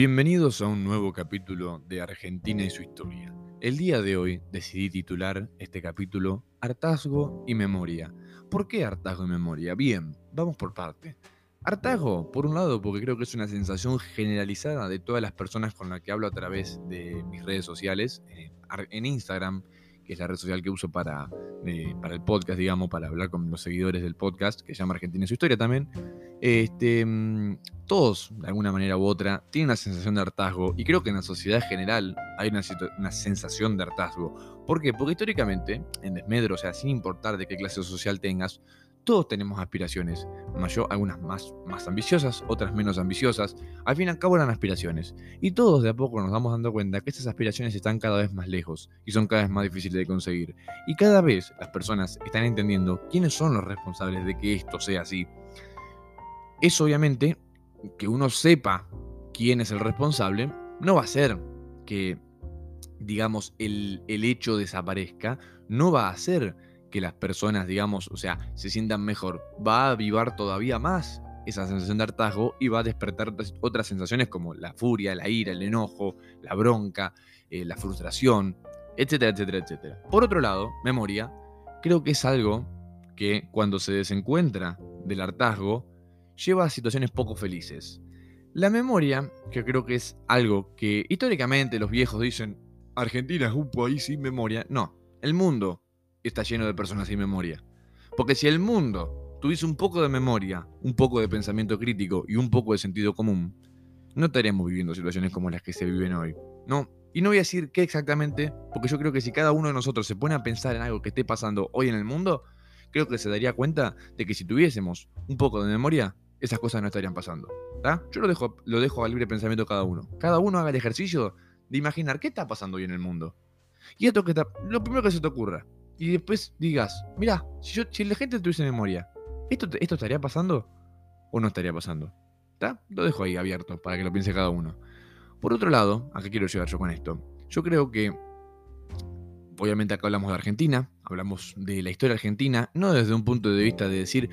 Bienvenidos a un nuevo capítulo de Argentina y su historia. El día de hoy decidí titular este capítulo Hartazgo y Memoria. ¿Por qué hartazgo y memoria? Bien, vamos por parte. Hartazgo, por un lado, porque creo que es una sensación generalizada de todas las personas con las que hablo a través de mis redes sociales, eh, en Instagram, que es la red social que uso para, eh, para el podcast, digamos, para hablar con los seguidores del podcast, que se llama Argentina y su historia también. Este, mm, todos, de alguna manera u otra, tienen una sensación de hartazgo, y creo que en la sociedad general hay una, una sensación de hartazgo. ¿Por qué? Porque históricamente, en desmedro, o sea, sin importar de qué clase social tengas, todos tenemos aspiraciones, mayor, algunas más, más ambiciosas, otras menos ambiciosas. Al fin y al cabo eran aspiraciones. Y todos de a poco nos vamos dando cuenta que estas aspiraciones están cada vez más lejos y son cada vez más difíciles de conseguir. Y cada vez las personas están entendiendo quiénes son los responsables de que esto sea así. Es obviamente que uno sepa quién es el responsable, no va a ser que, digamos, el, el hecho desaparezca, no va a ser que las personas, digamos, o sea, se sientan mejor, va a avivar todavía más esa sensación de hartazgo y va a despertar otras sensaciones como la furia, la ira, el enojo, la bronca, eh, la frustración, etcétera, etcétera, etcétera. Por otro lado, memoria, creo que es algo que cuando se desencuentra del hartazgo, lleva a situaciones poco felices. La memoria, que creo que es algo que históricamente los viejos dicen, Argentina es un país sin memoria, no, el mundo está lleno de personas sin memoria. Porque si el mundo tuviese un poco de memoria, un poco de pensamiento crítico y un poco de sentido común, no estaríamos viviendo situaciones como las que se viven hoy. No, y no voy a decir qué exactamente, porque yo creo que si cada uno de nosotros se pone a pensar en algo que esté pasando hoy en el mundo, creo que se daría cuenta de que si tuviésemos un poco de memoria, esas cosas no estarían pasando. Yo lo dejo, lo dejo al libre pensamiento de cada uno. Cada uno haga el ejercicio de imaginar qué está pasando hoy en el mundo. Y esto que está, lo primero que se te ocurra, y después digas, mira, si, la gente tuviese memoria, ¿esto, ¿esto estaría pasando o no estaría pasando? ¿Está? Lo dejo ahí abierto para que lo piense cada uno. Por otro lado, ¿a qué quiero llegar yo con esto? Yo creo que, obviamente acá hablamos de Argentina, hablamos de la historia argentina, no desde un punto de vista de decir,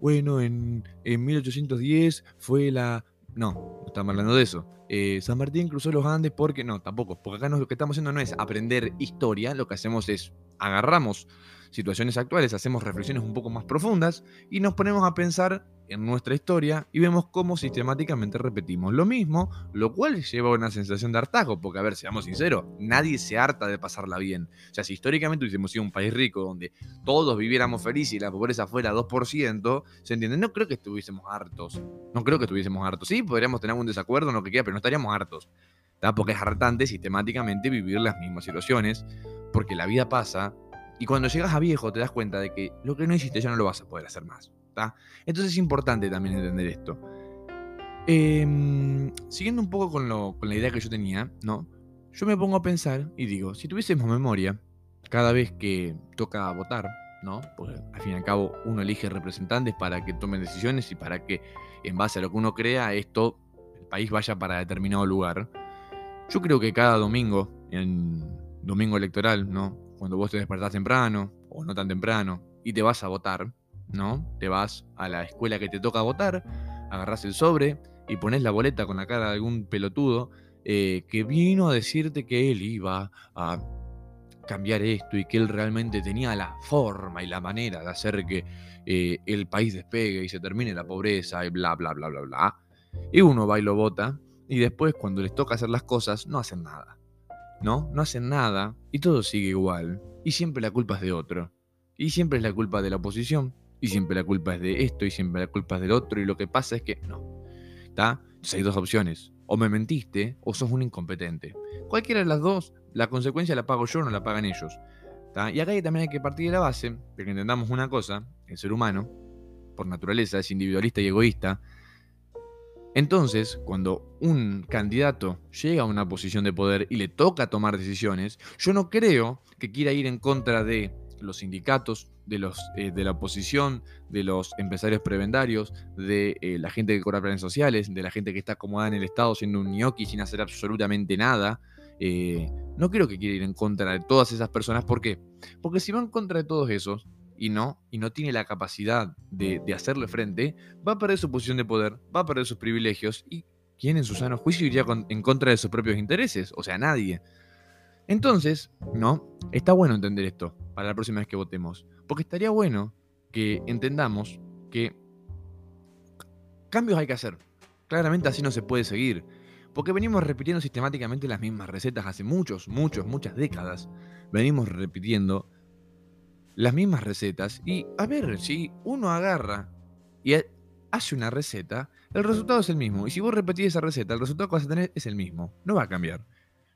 bueno, en, en 1810 fue la... No, no estamos hablando de eso. Eh, San Martín cruzó los Andes porque... No, tampoco, porque acá lo que estamos haciendo no es aprender historia, lo que hacemos es agarramos situaciones actuales, hacemos reflexiones un poco más profundas y nos ponemos a pensar en nuestra historia y vemos cómo sistemáticamente repetimos lo mismo, lo cual lleva a una sensación de hartazgo, porque a ver, seamos sinceros, nadie se harta de pasarla bien. O sea, si históricamente hubiésemos sido un país rico donde todos viviéramos felices y la pobreza fuera 2%, ¿se entiende? No creo que estuviésemos hartos. No creo que estuviésemos hartos. Sí, podríamos tener algún desacuerdo en lo que quiera, pero no estaríamos hartos. Porque es hartante sistemáticamente vivir las mismas situaciones porque la vida pasa y cuando llegas a viejo te das cuenta de que lo que no hiciste ya no lo vas a poder hacer más. Entonces es importante también entender esto. Em, siguiendo un poco con, la idea que yo tenía, ¿no? Yo me pongo a pensar y digo, si tuviésemos memoria, cada vez que toca votar, ¿no? Porque al fin y al cabo uno elige representantes para que tomen decisiones y para que en base a lo que uno crea, esto, el país vaya para determinado lugar. Yo creo que cada domingo en, domingo electoral, ¿no? Cuando vos te despertás temprano o no tan temprano y te vas a votar, ¿no? Te vas a la escuela que te toca votar, agarrás el sobre y pones la boleta con la cara de algún pelotudo eh, que vino a decirte que él iba a cambiar esto y que él realmente tenía la forma y la manera de hacer que eh, el país despegue y se termine la pobreza y bla, bla, bla, bla, bla. Y uno va y lo vota y después cuando les toca hacer las cosas no hacen nada. ¿no? No hacen nada y todo sigue igual. Y siempre la culpa es de otro. Y siempre es la culpa de la oposición. Y siempre la culpa es de esto y siempre la culpa es del otro. Y lo que pasa es que no. ¿Está? Hay dos opciones. O me mentiste o sos un incompetente. Cualquiera de las dos, la consecuencia la pago yo no la pagan ellos. Y acá también hay que partir de la base de que entendamos una cosa. El ser humano, por naturaleza, es individualista y egoísta. Entonces, cuando un candidato llega a una posición de poder y le toca tomar decisiones, yo no creo que quiera ir en contra de los sindicatos, de, los, eh, de la oposición, de los empresarios prebendarios, de eh, la gente que cobra planes sociales, de la gente que está acomodada en el Estado siendo un ñoqui sin hacer absolutamente nada. Eh, no creo que quiera ir en contra de todas esas personas. ¿Por qué? Porque si va en contra de todos esos, y no, y no tiene la capacidad de, hacerle frente, va a perder su posición de poder, va a perder sus privilegios y ¿Quién en su sano juicio iría en contra de sus propios intereses? O sea, nadie. Entonces, no, está bueno entender esto para la próxima vez que votemos. Porque estaría bueno que entendamos que cambios hay que hacer. Claramente así no se puede seguir. Porque venimos repitiendo sistemáticamente las mismas recetas hace muchos, muchos, muchas décadas. Venimos repitiendo las mismas recetas. Y a ver, si uno agarra y hace una receta, el resultado es el mismo. Y si vos repetís esa receta, el resultado que vas a tener es el mismo. No va a cambiar.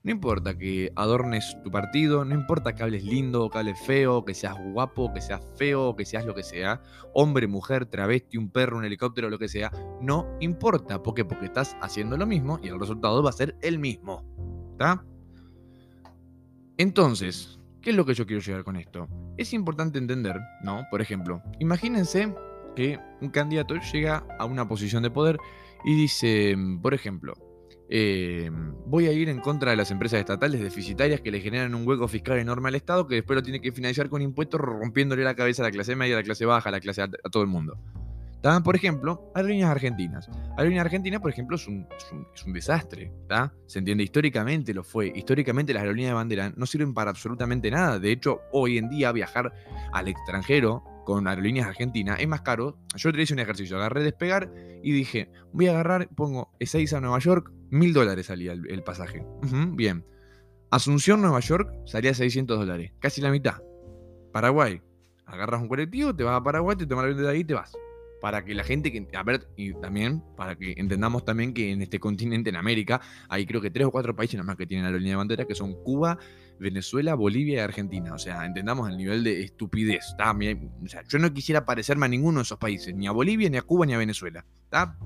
No importa que adornes tu partido, no importa que hables lindo, que hables feo, que seas guapo, que seas feo, que seas lo que sea, hombre, mujer, travesti, un perro, un helicóptero, lo que sea, no importa. ¿Por qué? Porque estás haciendo lo mismo y el resultado va a ser el mismo. ¿Está? Entonces, ¿qué es lo que yo quiero llegar con esto? Es importante entender, ¿no? Por ejemplo, imagínense que un candidato llega a una posición de poder y dice, por ejemplo, eh, voy a ir en contra de las empresas estatales deficitarias que le generan un hueco fiscal enorme al Estado que después lo tiene que financiar con impuestos rompiéndole la cabeza a la clase media, a la clase baja, a la clase a, todo el mundo. Por ejemplo, aerolíneas argentinas. Aerolíneas argentinas, por ejemplo, es un, es un, desastre. Se entiende, históricamente lo fue. Históricamente las aerolíneas de bandera no sirven para absolutamente nada. De hecho, hoy en día viajar al extranjero con aerolíneas argentinas es más caro. Yo te hice un ejercicio, agarré despegar y dije, voy a agarrar, pongo E6 a Nueva York, Mil dólares salía el, pasaje. bien. Asunción, Nueva York, salía 600 dólares. Casi la mitad. Paraguay. Agarras un colectivo, te vas a Paraguay, te tomas el avión de ahí y te vas. Para que la gente que. A ver, y también, para que entendamos también que en este continente, en América, hay creo que tres o cuatro países nada más que tienen la línea de bandera, que son Cuba, Venezuela, Bolivia y Argentina. O sea, entendamos el nivel de estupidez. O sea, yo no quisiera parecerme a ninguno de esos países, ni a Bolivia, ni a Cuba, ni a Venezuela. ¿Está?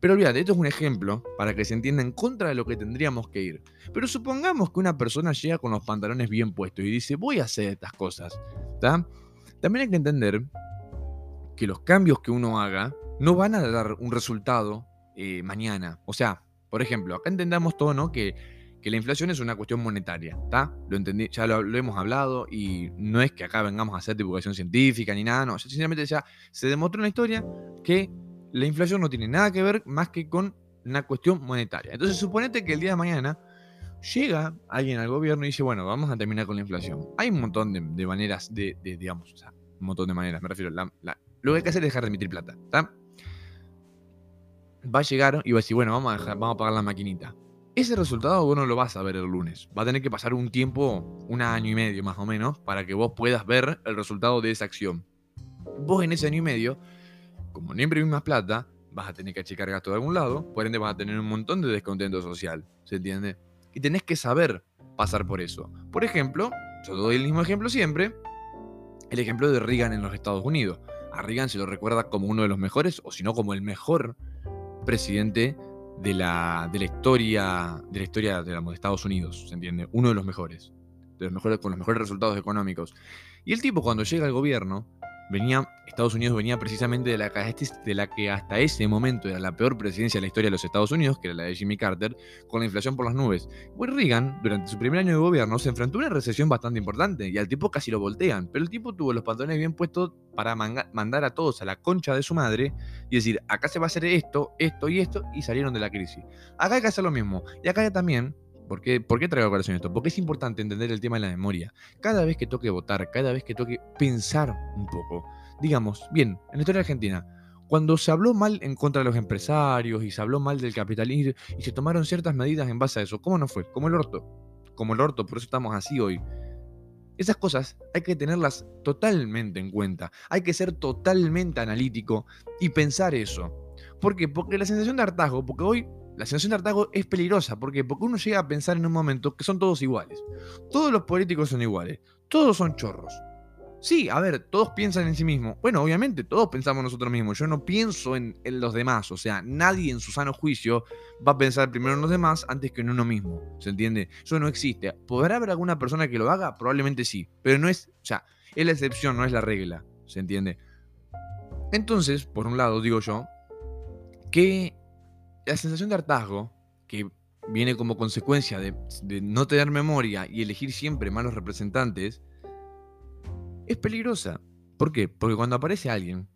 Pero olvídate, esto es un ejemplo para que se entienda en contra de lo que tendríamos que ir. Pero supongamos que una persona llega con los pantalones bien puestos y dice, voy a hacer estas cosas. También hay que entender que los cambios que uno haga no van a dar un resultado eh, mañana. O sea, por ejemplo, acá entendamos todo, ¿no? Que, que la inflación es una cuestión monetaria, ¿está? Lo entendí, ya lo, hemos hablado y no es que acá vengamos a hacer divulgación científica ni nada, no. Sinceramente ya se demostró en la historia que la inflación no tiene nada que ver más que con una cuestión monetaria. Entonces, suponete que el día de mañana llega alguien al gobierno y dice, bueno, vamos a terminar con la inflación. Hay un montón de, maneras de, digamos, o sea, un montón de maneras, me refiero. lo que hay que hacer es dejar de emitir plata, ¿está? Va a llegar y va a decir, bueno, vamos a, dejar, vamos a pagar la maquinita. Ese resultado vos no lo vas a ver el lunes. Va a tener que pasar un tiempo, un año y medio más o menos, para que vos puedas ver el resultado de esa acción. Vos en ese año y medio como no imprimís más plata, vas a tener que achicar gasto de algún lado, por ende vas a tener un montón de descontento social, ¿se entiende? Y tenés que saber pasar por eso. Por ejemplo, yo doy el mismo ejemplo siempre, el ejemplo de Reagan en los Estados Unidos. A Reagan se lo recuerda como uno de los mejores, o si no como el mejor presidente de la, de la historia de la historia de, Estados Unidos, ¿se entiende? Uno de los mejores, de los mejores con los mejores resultados económicos. Y el tipo cuando llega al gobierno venía, Estados Unidos venía precisamente de la, de la que hasta ese momento era la peor presidencia de la historia de los Estados Unidos, que era la de Jimmy Carter, con la inflación por las nubes. Will Reagan, durante su primer año de gobierno, se enfrentó a una recesión bastante importante y al tipo casi lo voltean, pero el tipo tuvo los pantalones bien puestos para mandar a todos a la concha de su madre y decir, acá se va a hacer esto, esto y esto, y salieron de la crisis. Acá hay que hacer lo mismo. Y acá también ¿Por qué, ¿Por qué traigo a colación esto? Porque es importante entender el tema de la memoria. Cada vez que toque votar, cada vez que toque pensar un poco. Digamos, bien, en la historia argentina, cuando se habló mal en contra de los empresarios y se habló mal del capitalismo y se tomaron ciertas medidas en base a eso, ¿cómo no fue? Como el orto. Como el orto, por eso estamos así hoy. Esas cosas hay que tenerlas totalmente en cuenta. Hay que ser totalmente analítico y pensar eso. ¿Por qué? Porque la sensación de hartazgo, porque hoy la sensación de hartazgo es peligrosa. ¿Por qué? Porque uno llega a pensar en un momento que son todos iguales. Todos los políticos son iguales. Todos son chorros. Sí, a ver, todos piensan en sí mismos. Bueno, obviamente, todos pensamos nosotros mismos. Yo no pienso en, los demás. O sea, nadie en su sano juicio va a pensar primero en los demás antes que en uno mismo. ¿Se entiende? Eso no existe. ¿Podrá haber alguna persona que lo haga? Probablemente sí. Pero no es. O sea, es la excepción, no es la regla. ¿Se entiende? Entonces, por un lado, digo yo, que la sensación de hartazgo, que viene como consecuencia de, no tener memoria y elegir siempre malos representantes, es peligrosa. ¿Por qué? Porque cuando aparece alguien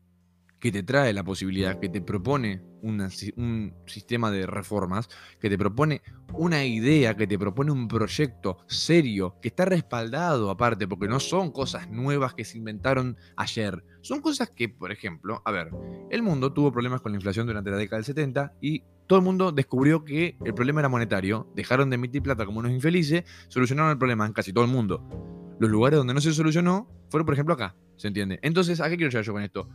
que te trae la posibilidad, que te propone un sistema de reformas, que te propone una idea, que te propone un proyecto serio, que está respaldado aparte, porque no son cosas nuevas que se inventaron ayer. Son cosas que, por ejemplo, a ver, el mundo tuvo problemas con la inflación durante la década del 70 y todo el mundo descubrió que el problema era monetario, dejaron de emitir plata como unos infelices, solucionaron el problema en casi todo el mundo. Los lugares donde no se solucionó fueron, por ejemplo, acá, ¿se entiende? Entonces, ¿a qué quiero llegar yo con esto?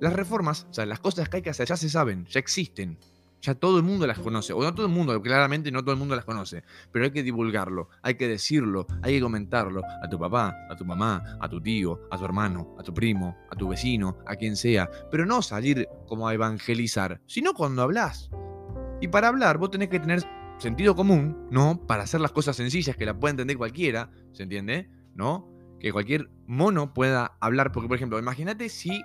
Las reformas, o sea, las cosas que hay que hacer ya se saben, ya existen. Ya todo el mundo las conoce. O no todo el mundo, claramente no todo el mundo las conoce. Pero hay que divulgarlo, hay que decirlo, hay que comentarlo a tu papá, a tu mamá, a tu tío, a tu hermano, a tu primo, a tu vecino, a quien sea. Pero no salir como a evangelizar, sino cuando hablas. Y para hablar vos tenés que tener sentido común, ¿no? Para hacer las cosas sencillas que la pueda entender cualquiera, ¿se entiende? ¿No? Que cualquier mono pueda hablar. Porque, por ejemplo, imagínate si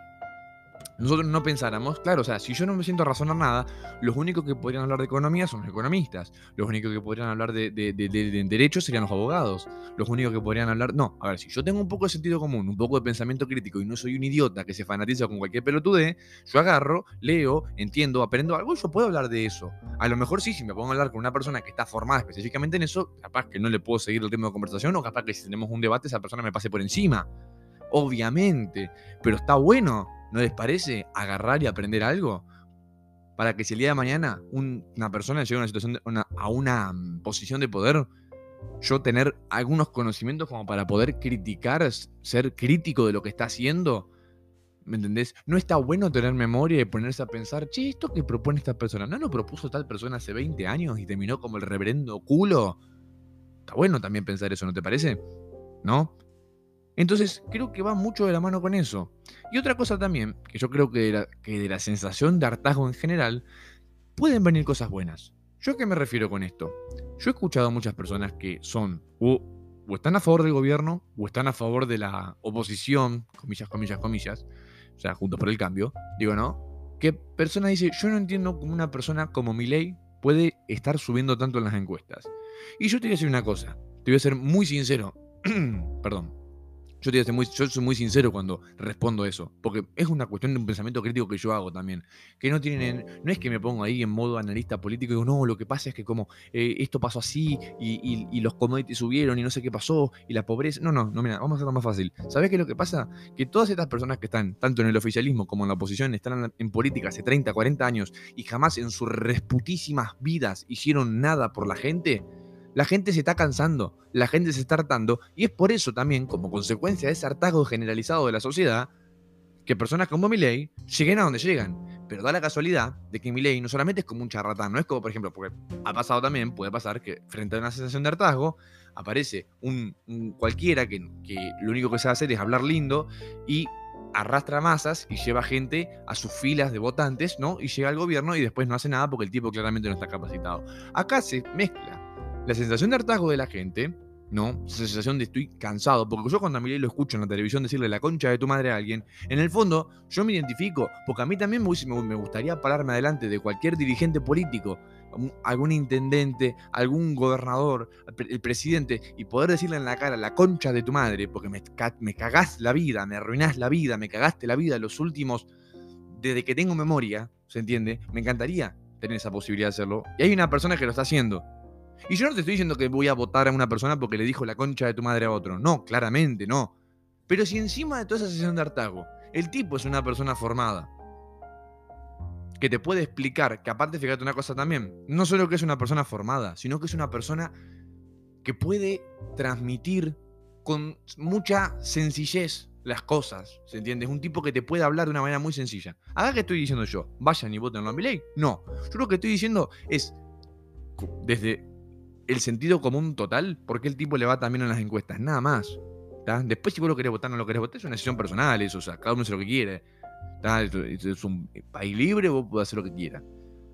nosotros no pensáramos, claro, o sea, si yo no me siento a razonar nada, los únicos que podrían hablar de economía son los economistas, los únicos que podrían hablar de, de, derechos serían los abogados, los únicos que podrían hablar, no, a ver, si yo tengo un poco de sentido común, un poco de pensamiento crítico y no soy un idiota que se fanatiza con cualquier pelotude, yo agarro, leo, entiendo, aprendo algo yo puedo hablar de eso. A lo mejor sí, si me pongo a hablar con una persona que está formada específicamente en eso, capaz que no le puedo seguir el ritmo de conversación o capaz que si tenemos un debate esa persona me pase por encima. Obviamente, pero está bueno ¿No les parece agarrar y aprender algo? Para que si el día de mañana una persona llega a una situación, a una mm, posición de poder, yo tener algunos conocimientos como para poder criticar, ser crítico de lo que está haciendo. ¿Me entendés? No está bueno tener memoria y ponerse a pensar, che, esto que propone esta persona, ¿no lo propuso tal persona hace 20 años y terminó como el reverendo culo? Está bueno también pensar eso, ¿no te parece? ¿No? Entonces, creo que va mucho de la mano con eso. Y otra cosa también, que yo creo que de la, sensación de hartazgo en general, pueden venir cosas buenas. ¿Yo a qué me refiero con esto? Yo he escuchado a muchas personas que son o, están a favor del gobierno o están a favor de la oposición, comillas, comillas, comillas, o sea, juntos por el cambio, digo, ¿no? Que persona dice, yo no entiendo cómo una persona como Milei puede estar subiendo tanto en las encuestas. Y yo te voy a decir una cosa, te voy a ser muy sincero, perdón, yo, te muy, yo soy muy sincero cuando respondo eso, porque es una cuestión de un pensamiento crítico que yo hago también. Que no tienen, no es que me pongo ahí en modo analista político y digo, no, lo que pasa es que como eh, esto pasó así y, los commodities subieron y no sé qué pasó y la pobreza. No, no, no, mira, vamos a hacerlo más fácil. ¿Sabes qué es lo que pasa? Que todas estas personas que están, tanto en el oficialismo como en la oposición, están en política hace 30, 40 años y jamás en sus resputísimas vidas hicieron nada por la gente la gente se está cansando, la gente se está hartando, y es por eso también, como consecuencia de ese hartazgo generalizado de la sociedad, que personas como Milei lleguen a donde llegan. Pero da la casualidad de que Milei no solamente es como un charlatán, no es como, por ejemplo, porque ha pasado también, puede pasar que frente a una sensación de hartazgo, aparece un, cualquiera que, lo único que sabe hacer es hablar lindo y arrastra masas y lleva gente a sus filas de votantes, ¿no? Y llega al gobierno y después no hace nada porque el tipo claramente no está capacitado. Acá se mezcla la sensación de hartazgo de la gente, ¿no? Esa sensación de estoy cansado, porque yo cuando a Milei lo escucho en la televisión decirle la concha de tu madre a alguien, en el fondo yo me identifico, porque a mí también me gustaría pararme adelante de cualquier dirigente político, algún intendente, algún gobernador, el presidente, y poder decirle en la cara la concha de tu madre, porque me, me cagás la vida, me arruinás la vida, me cagaste la vida los últimos, desde que tengo memoria, ¿se entiende? Me encantaría tener esa posibilidad de hacerlo. Y hay una persona que lo está haciendo. Y yo no te estoy diciendo que voy a votar a una persona porque le dijo la concha de tu madre a otro. No, claramente no. Pero si encima de toda esa sesión de hartazgo, el tipo es una persona formada, que te puede explicar, que aparte, fíjate una cosa también, no solo que es una persona formada, sino que es una persona que puede transmitir con mucha sencillez las cosas, ¿se entiende? Es un tipo que te puede hablar de una manera muy sencilla. ¿Haga que estoy diciendo yo? ¿Vayan y voten a mi ley? No. Yo lo que estoy diciendo es, desde el sentido común total, porque el tipo le va también en las encuestas, nada más. Después, si vos lo querés votar o no lo querés votar, es una decisión personal, eso, o sea, cada uno hace lo que quiere. Es un país libre, vos podés hacer lo que quieras.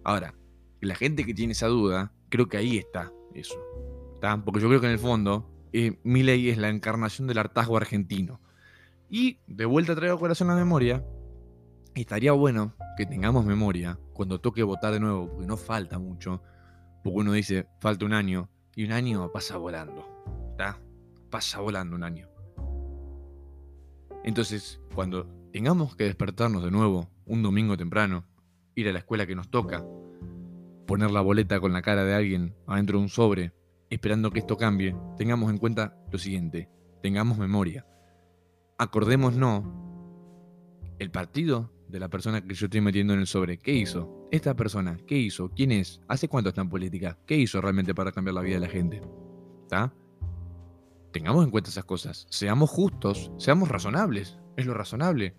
Ahora, la gente que tiene esa duda, creo que ahí está eso. Porque yo creo que en el fondo, eh, mi ley es la encarnación del hartazgo argentino. Y de vuelta traigo corazón a la memoria. Estaría bueno que tengamos memoria cuando toque votar de nuevo, porque no falta mucho porque uno dice, falta un año, y un año pasa volando. ¿Está? Pasa volando un año. Entonces, cuando tengamos que despertarnos de nuevo un domingo temprano, ir a la escuela que nos toca, poner la boleta con la cara de alguien adentro de un sobre, esperando que esto cambie, tengamos en cuenta lo siguiente, tengamos memoria. Acordémonos el partido de la persona que yo estoy metiendo en el sobre. ¿Qué hizo? Esta persona, ¿qué hizo? ¿Quién es? ¿Hace cuánto está en política? ¿Qué hizo realmente para cambiar la vida de la gente? ¿Está? Tengamos en cuenta esas cosas. Seamos justos, seamos razonables. Es lo razonable.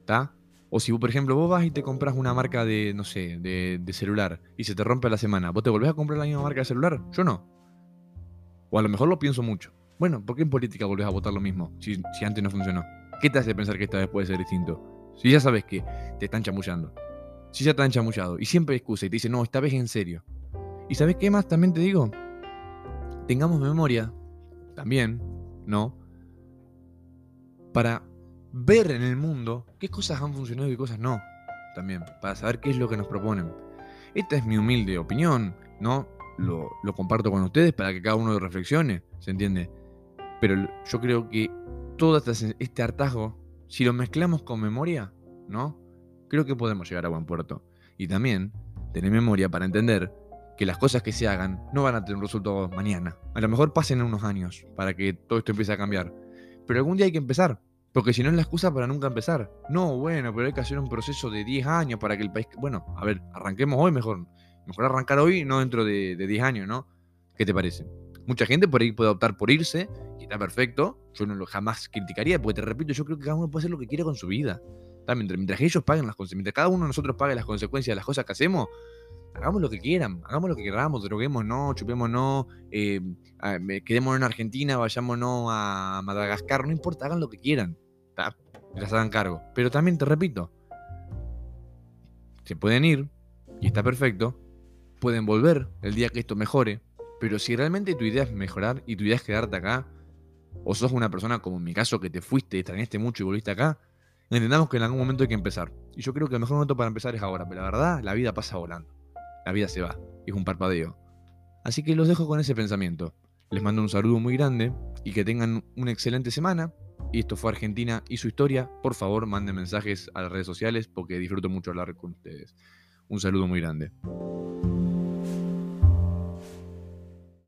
¿Está? O si, por ejemplo, vos vas y te compras una marca de, no sé, de, celular y se te rompe la semana, ¿vos te volvés a comprar la misma marca de celular? Yo no. O a lo mejor lo pienso mucho. Bueno, ¿por qué en política volvés a votar lo mismo si, si antes no funcionó? ¿Qué te hace pensar que esta vez puede ser distinto? Si ya sabes que te están chamullando. Si ya te han chamullado. Y siempre excusa y te dicen, no, esta vez en serio. ¿Y sabes qué más también te digo? Tengamos memoria, también, ¿no? Para ver en el mundo qué cosas han funcionado y qué cosas no. También, para saber qué es lo que nos proponen. Esta es mi humilde opinión, ¿no? Lo, lo comparto con ustedes para que cada uno reflexione, ¿se entiende? Pero yo creo que todo este hartazgo si lo mezclamos con memoria, ¿no? Creo que podemos llegar a buen puerto. Y también tener memoria para entender que las cosas que se hagan no van a tener un resultado mañana. A lo mejor pasen unos años para que todo esto empiece a cambiar. Pero algún día hay que empezar. Porque si no es la excusa para nunca empezar. No, bueno, pero hay que hacer un proceso de 10 años para que el país... Bueno, a ver, arranquemos hoy mejor. Mejor arrancar hoy, no dentro de, de 10 años, ¿no? ¿Qué te parece? Mucha gente por ahí puede optar por irse, y está perfecto. Yo no lo jamás criticaría, porque te repito, yo creo que cada uno puede hacer lo que quiera con su vida. Mientras, mientras ellos paguen las consecuencias, mientras cada uno de nosotros pague las consecuencias de las cosas que hacemos, hagamos lo que quieran, hagamos lo que queramos, droguemos no, chupemos eh, quedémonos en Argentina, vayámonos a Madagascar, no importa, hagan lo que quieran, las hagan cargo. Pero también te repito, se pueden ir, y está perfecto, pueden volver el día que esto mejore, pero si realmente tu idea es mejorar y tu idea es quedarte acá, o sos una persona como en mi caso que te fuiste, extrañaste mucho y volviste acá, entendamos que en algún momento hay que empezar. Y yo creo que el mejor momento para empezar es ahora, pero la verdad, la vida pasa volando. La vida se va, es un parpadeo. Así que los dejo con ese pensamiento. Les mando un saludo muy grande y que tengan una excelente semana. Y esto fue Argentina y su historia. Por favor, manden mensajes a las redes sociales porque disfruto mucho hablar con ustedes. Un saludo muy grande.